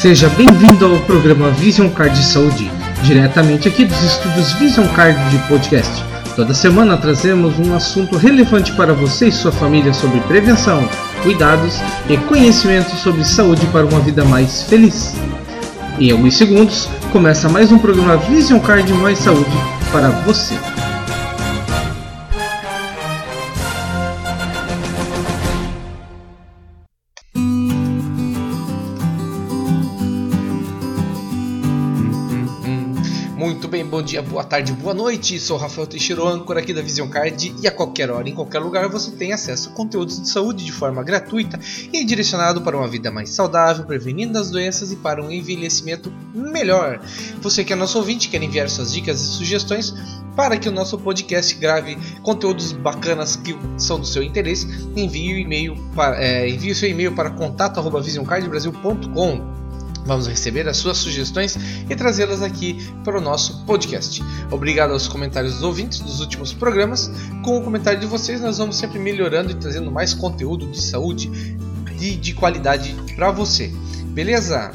Seja bem-vindo ao programa Vision Card de Saúde, diretamente aqui dos estúdios Vision Card de Podcast. Toda semana trazemos um assunto relevante para você e sua família sobre prevenção, cuidados e conhecimento sobre saúde para uma vida mais feliz. Em alguns segundos, começa mais um programa Vision Card Mais Saúde para você. Muito bem, bom dia, boa tarde, boa noite. Sou Rafael Teixeira, âncora aqui da Vision Card e a qualquer hora, em qualquer lugar, você tem acesso a conteúdos de saúde de forma gratuita e direcionado para uma vida mais saudável, prevenindo as doenças e para um envelhecimento melhor. Você que é nosso ouvinte, quer enviar suas dicas e sugestões para que o nosso podcast grave conteúdos bacanas que são do seu interesse, envie o e-mail para é, envie o seu e-mail para contato@visioncardbrasil.com. Vamos receber as suas sugestões e trazê-las aqui para o nosso podcast. Obrigado aos comentários dos ouvintes dos últimos programas. Com o comentário de vocês, nós vamos sempre melhorando e trazendo mais conteúdo de saúde e de qualidade para você. Beleza?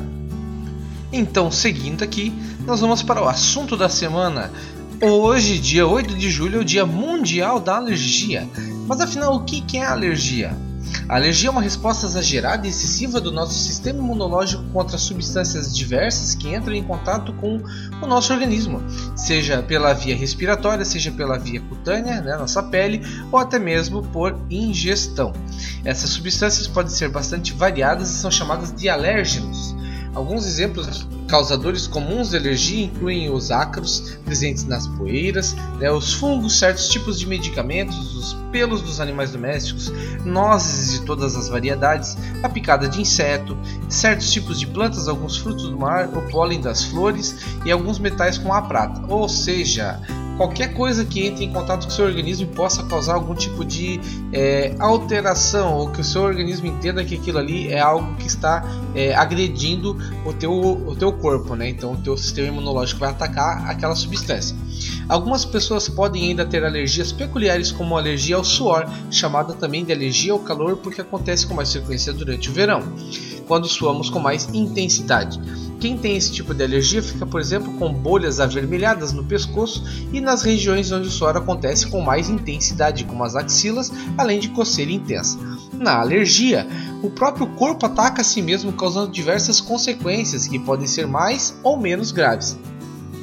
Então, seguindo aqui, nós vamos para o assunto da semana. Hoje, dia 8 de julho, é o Dia Mundial da Alergia. Mas afinal, o que é alergia? A alergia é uma resposta exagerada e excessiva do nosso sistema imunológico contra substâncias diversas que entram em contato com o nosso organismo, seja pela via respiratória, seja pela via cutânea, né, nossa pele, ou até mesmo por ingestão. Essas substâncias podem ser bastante variadas e são chamadas de alérgenos. Alguns exemplos causadores comuns de alergia incluem os ácaros presentes nas poeiras, né, os fungos, certos tipos de medicamentos, os pelos dos animais domésticos, nozes de todas as variedades, a picada de inseto, certos tipos de plantas, alguns frutos do mar, o pólen das flores e alguns metais com a prata. Ou seja, qualquer coisa que entre em contato com o seu organismo possa causar algum tipo de é, alteração ou que o seu organismo entenda que aquilo ali é algo que está é, agredindo o teu, o teu corpo, né? Então o teu sistema imunológico vai atacar aquela substância. Algumas pessoas podem ainda ter alergias peculiares como alergia ao suor, chamada também de alergia ao calor porque acontece com mais frequência durante o verão, quando suamos com mais intensidade. Quem tem esse tipo de alergia fica, por exemplo, com bolhas avermelhadas no pescoço e nas regiões onde o suor acontece com mais intensidade, como as axilas, além de coceira intensa. Na alergia, o próprio corpo ataca a si mesmo, causando diversas consequências que podem ser mais ou menos graves.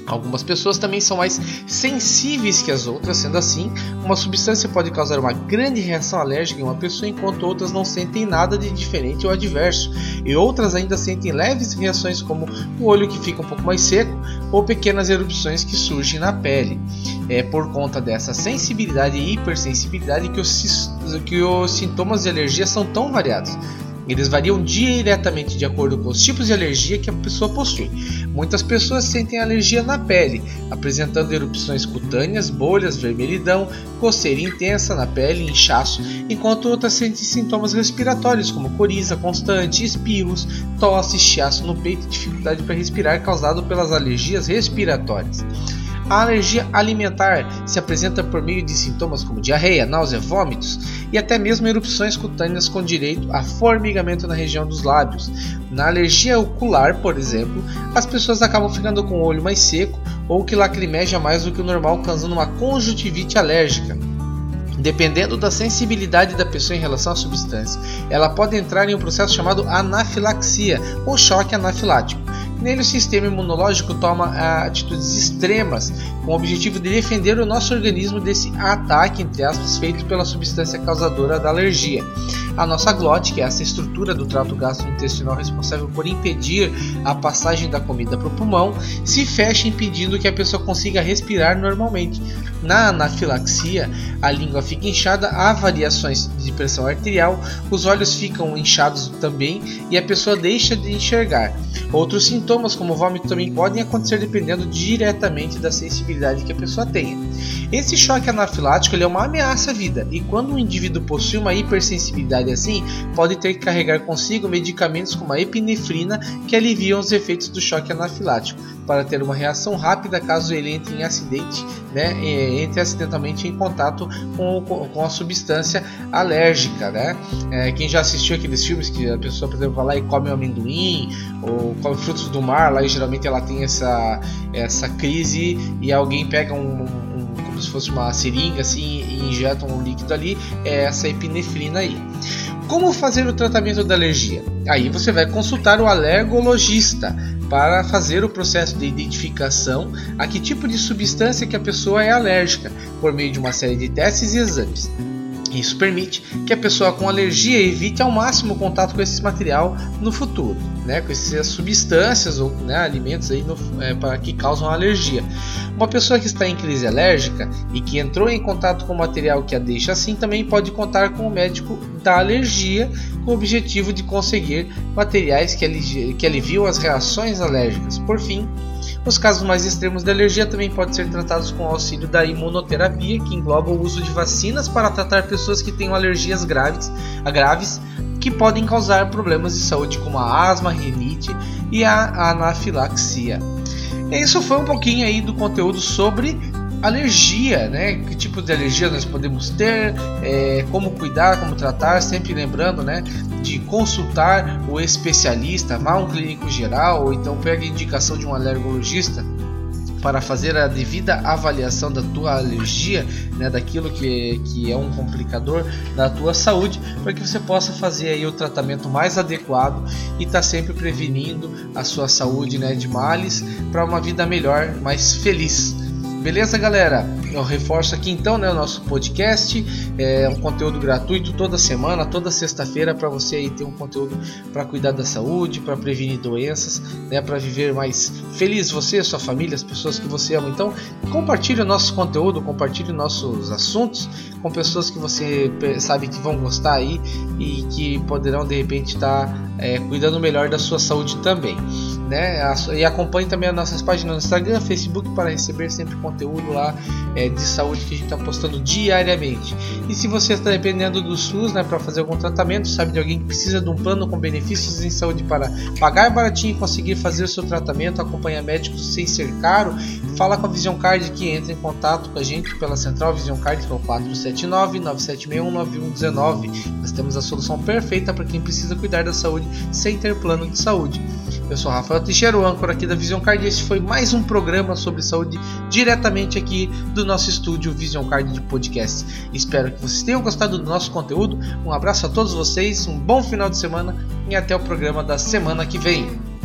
Algumas pessoas também são mais sensíveis que as outras, sendo assim, uma substância pode causar uma grande reação alérgica em uma pessoa, enquanto outras não sentem nada de diferente ou adverso, e outras ainda sentem leves reações como o olho que fica um pouco mais seco ou pequenas erupções que surgem na pele. É por conta dessa sensibilidade e hipersensibilidade que os, que os sintomas de alergia são tão variados. Eles variam diretamente de acordo com os tipos de alergia que a pessoa possui. Muitas pessoas sentem alergia na pele, apresentando erupções cutâneas, bolhas, vermelhidão, coceira intensa na pele inchaço, enquanto outras sentem sintomas respiratórios como coriza constante, espirros, tosse, chiaço no peito e dificuldade para respirar causado pelas alergias respiratórias. A alergia alimentar se apresenta por meio de sintomas como diarreia, náusea, vômitos e até mesmo erupções cutâneas com direito a formigamento na região dos lábios. Na alergia ocular, por exemplo, as pessoas acabam ficando com o olho mais seco ou que lacrimeja mais do que o normal, causando uma conjuntivite alérgica. Dependendo da sensibilidade da pessoa em relação à substância, ela pode entrar em um processo chamado anafilaxia ou choque anafilático. Nele, o sistema imunológico toma atitudes extremas com o objetivo de defender o nosso organismo desse ataque, entre aspas, feito pela substância causadora da alergia. A nossa glote, que é essa estrutura do trato gastrointestinal responsável por impedir a passagem da comida para o pulmão, se fecha impedindo que a pessoa consiga respirar normalmente. Na anafilaxia, a língua fica inchada, há variações de pressão arterial, os olhos ficam inchados também e a pessoa deixa de enxergar. Outros sintomas, como vômito, também podem acontecer dependendo diretamente da sensibilidade que a pessoa tenha. Esse choque anafilático é uma ameaça à vida, e quando um indivíduo possui uma hipersensibilidade assim, pode ter que carregar consigo medicamentos como a epinefrina que aliviam os efeitos do choque anafilático, para ter uma reação rápida caso ele entre em acidente, né, entre acidentalmente em contato com, com a substância alérgica, né? É, quem já assistiu aqueles filmes que a pessoa, por exemplo, vai lá e come amendoim ou come frutos do mar, lá e geralmente ela tem essa, essa crise e alguém pega um como se fosse uma seringa assim e injeta um líquido ali, é essa epinefrina aí. Como fazer o tratamento da alergia? Aí você vai consultar o alergologista para fazer o processo de identificação a que tipo de substância que a pessoa é alérgica, por meio de uma série de testes e exames. Isso permite que a pessoa com alergia evite ao máximo o contato com esse material no futuro, né, com essas substâncias ou né, alimentos aí no, é, que causam alergia. Uma pessoa que está em crise alérgica e que entrou em contato com material que a deixa assim também pode contar com o médico da alergia com o objetivo de conseguir materiais que, que aliviam as reações alérgicas. Por fim, os casos mais extremos de alergia também podem ser tratados com o auxílio da imunoterapia, que engloba o uso de vacinas para tratar pessoas que tenham alergias graves, graves que podem causar problemas de saúde como a asma, rinite e a anafilaxia. Isso foi um pouquinho aí do conteúdo sobre alergia, né? Que tipo de alergia nós podemos ter, é, como cuidar, como tratar, sempre lembrando, né? De consultar o especialista, vá um clínico geral ou então pegue a indicação de um alergologista para fazer a devida avaliação da tua alergia, né, daquilo que, que é um complicador da tua saúde, para que você possa fazer aí o tratamento mais adequado e estar tá sempre prevenindo a sua saúde né, de males para uma vida melhor, mais feliz. Beleza, galera? Eu reforço aqui então né, o nosso podcast. É um conteúdo gratuito toda semana, toda sexta-feira, para você aí ter um conteúdo para cuidar da saúde, para prevenir doenças, né, para viver mais feliz você, sua família, as pessoas que você ama. Então, compartilhe o nosso conteúdo, compartilhe nossos assuntos com pessoas que você sabe que vão gostar aí e que poderão de repente estar tá, é, cuidando melhor da sua saúde também né? E acompanhe também as nossas páginas no Instagram, Facebook para receber sempre conteúdo lá é, de saúde que a gente está postando diariamente. E se você está dependendo do SUS, né, para fazer algum tratamento, sabe de alguém que precisa de um plano com benefícios em saúde para pagar baratinho e conseguir fazer o seu tratamento, acompanhar médicos sem ser caro, fala com a Vision Card que entra em contato com a gente pela central Vision Card que é o 479 9761 9119. Nós temos a solução perfeita para quem precisa cuidar da saúde sem ter plano de saúde. Eu sou Rafael Teixeira, o âncora aqui da Vision Card. Esse foi mais um programa sobre saúde diretamente aqui do nosso estúdio Vision Card de podcast. Espero que vocês tenham gostado do nosso conteúdo. Um abraço a todos vocês, um bom final de semana e até o programa da semana que vem.